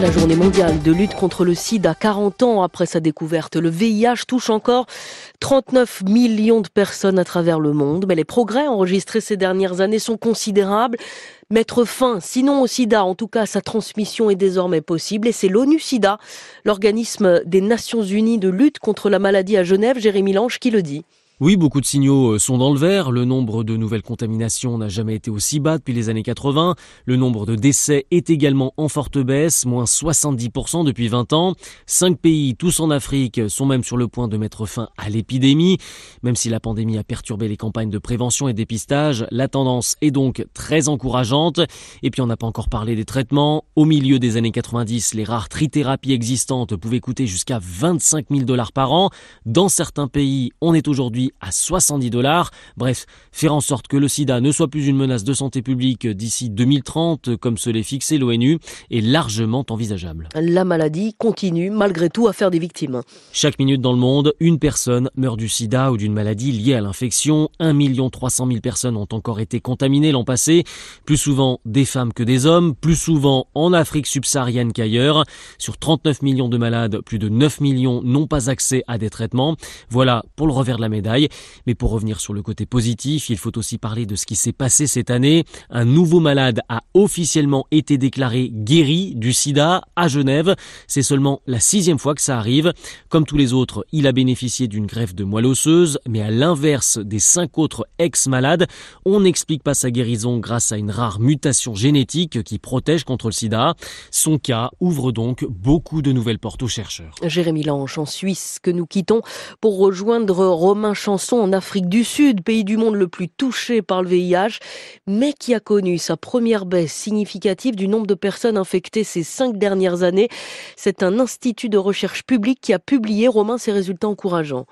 La journée mondiale de lutte contre le sida. 40 ans après sa découverte, le VIH touche encore 39 millions de personnes à travers le monde. Mais les progrès enregistrés ces dernières années sont considérables. Mettre fin, sinon au sida, en tout cas sa transmission est désormais possible. Et c'est l'ONU SIDA, l'organisme des Nations Unies de lutte contre la maladie à Genève, Jérémy Lange, qui le dit. Oui, beaucoup de signaux euh, sont dans le vert. Le nombre de nouvelles contaminations n'a jamais été aussi bas depuis les années 80. Le nombre de décès est également en forte baisse, moins 70% depuis 20 ans. Cinq pays, tous en Afrique, sont même sur le point de mettre fin à l'épidémie. Même si la pandémie a perturbé les campagnes de prévention et dépistage, la tendance est donc très encourageante. Et puis on n'a pas encore parlé des traitements. Au milieu des années 90, les rares trithérapies existantes pouvaient coûter jusqu'à 25 000 dollars par an. Dans certains pays, on est aujourd'hui à 70 dollars. Bref, faire en sorte que le sida ne soit plus une menace de santé publique d'ici 2030, comme se l'est fixé l'ONU, est largement envisageable. La maladie continue malgré tout à faire des victimes. Chaque minute dans le monde, une personne meurt du sida ou d'une maladie liée à l'infection. 1 300 000 personnes ont encore été contaminées l'an passé, plus souvent des femmes que des hommes, plus souvent en Afrique subsaharienne qu'ailleurs. Sur 39 millions de malades, plus de 9 millions n'ont pas accès à des traitements. Voilà pour le revers de la médaille. Mais pour revenir sur le côté positif, il faut aussi parler de ce qui s'est passé cette année. Un nouveau malade a officiellement été déclaré guéri du sida à Genève. C'est seulement la sixième fois que ça arrive. Comme tous les autres, il a bénéficié d'une greffe de moelle osseuse, mais à l'inverse des cinq autres ex-malades, on n'explique pas sa guérison grâce à une rare mutation génétique qui protège contre le sida. Son cas ouvre donc beaucoup de nouvelles portes aux chercheurs. Jérémy Lange en Suisse que nous quittons pour rejoindre Romain en Afrique du Sud, pays du monde le plus touché par le VIH, mais qui a connu sa première baisse significative du nombre de personnes infectées ces cinq dernières années. C'est un institut de recherche publique qui a publié, Romain, ses résultats encourageants.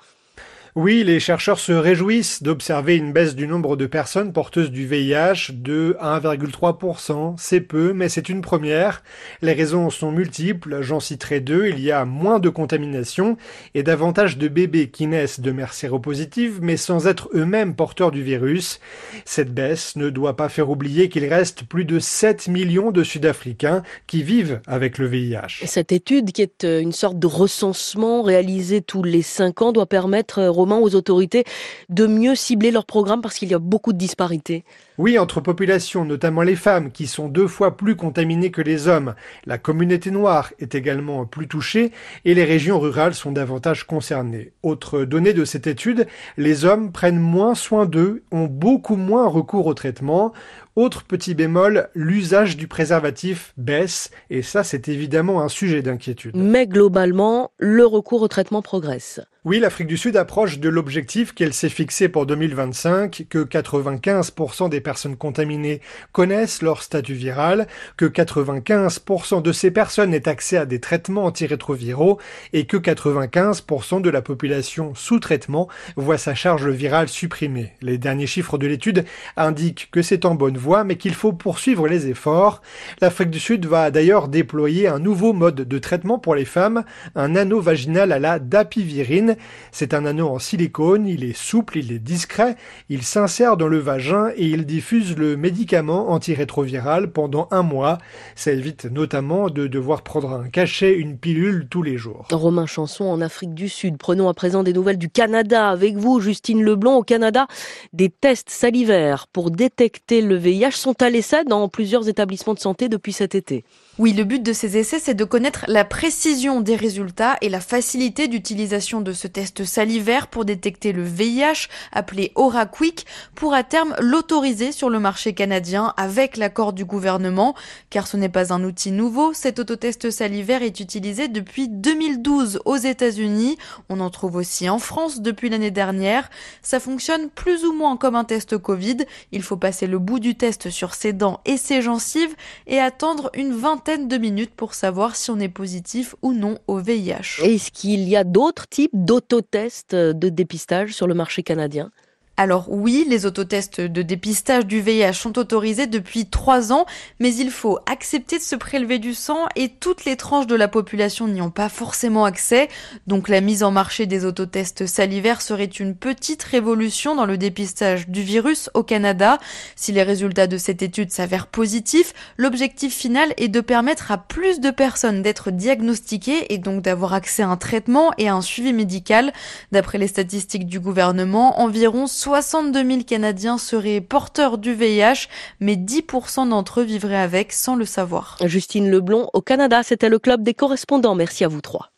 Oui, les chercheurs se réjouissent d'observer une baisse du nombre de personnes porteuses du VIH de 1,3%. C'est peu, mais c'est une première. Les raisons sont multiples, j'en citerai deux. Il y a moins de contamination et davantage de bébés qui naissent de mères séropositives, mais sans être eux-mêmes porteurs du virus. Cette baisse ne doit pas faire oublier qu'il reste plus de 7 millions de Sud-Africains qui vivent avec le VIH. Cette étude, qui est euh, une sorte de recensement réalisé tous les 5 ans, doit permettre, aux autorités de mieux cibler leur programme parce qu'il y a beaucoup de disparités Oui, entre populations, notamment les femmes, qui sont deux fois plus contaminées que les hommes. La communauté noire est également plus touchée et les régions rurales sont davantage concernées. Autre donnée de cette étude, les hommes prennent moins soin d'eux, ont beaucoup moins recours au traitement. Autre petit bémol, l'usage du préservatif baisse et ça c'est évidemment un sujet d'inquiétude. Mais globalement, le recours au traitement progresse. Oui, l'Afrique du Sud approche de l'objectif qu'elle s'est fixé pour 2025, que 95% des personnes contaminées connaissent leur statut viral, que 95% de ces personnes aient accès à des traitements antirétroviraux et que 95% de la population sous traitement voit sa charge virale supprimée. Les derniers chiffres de l'étude indiquent que c'est en bonne voie, mais qu'il faut poursuivre les efforts. L'Afrique du Sud va d'ailleurs déployer un nouveau mode de traitement pour les femmes, un anneau vaginal à la dapivirine c'est un anneau en silicone, il est souple, il est discret, il s'insère dans le vagin et il diffuse le médicament antirétroviral pendant un mois. Ça évite notamment de devoir prendre un cachet, une pilule tous les jours. Romain Chanson en Afrique du Sud. Prenons à présent des nouvelles du Canada avec vous, Justine Leblond. Au Canada, des tests salivaires pour détecter le sont à l'essai dans plusieurs établissements de santé depuis cet été. Oui, le but de ces essais, c'est de connaître la précision des résultats et la facilité d'utilisation de ce test salivaire pour détecter le VIH, appelé OraQuick, pour à terme l'autoriser sur le marché canadien avec l'accord du gouvernement, car ce n'est pas un outil nouveau. Cet autotest salivaire est utilisé depuis 2012 aux États-Unis. On en trouve aussi en France depuis l'année dernière. Ça fonctionne plus ou moins comme un test Covid. Il faut passer le bout du test sur ses dents et ses gencives et attendre une vingtaine de minutes pour savoir si on est positif ou non au VIH. Est-ce qu'il y a d'autres types d'autotests de dépistage sur le marché canadien? Alors oui, les autotests de dépistage du VIH sont autorisés depuis trois ans, mais il faut accepter de se prélever du sang et toutes les tranches de la population n'y ont pas forcément accès. Donc la mise en marché des autotests salivaires serait une petite révolution dans le dépistage du virus au Canada. Si les résultats de cette étude s'avèrent positifs, l'objectif final est de permettre à plus de personnes d'être diagnostiquées et donc d'avoir accès à un traitement et à un suivi médical. D'après les statistiques du gouvernement, environ 62 000 Canadiens seraient porteurs du VIH, mais 10% d'entre eux vivraient avec sans le savoir. Justine Leblon, au Canada, c'était le club des correspondants. Merci à vous trois.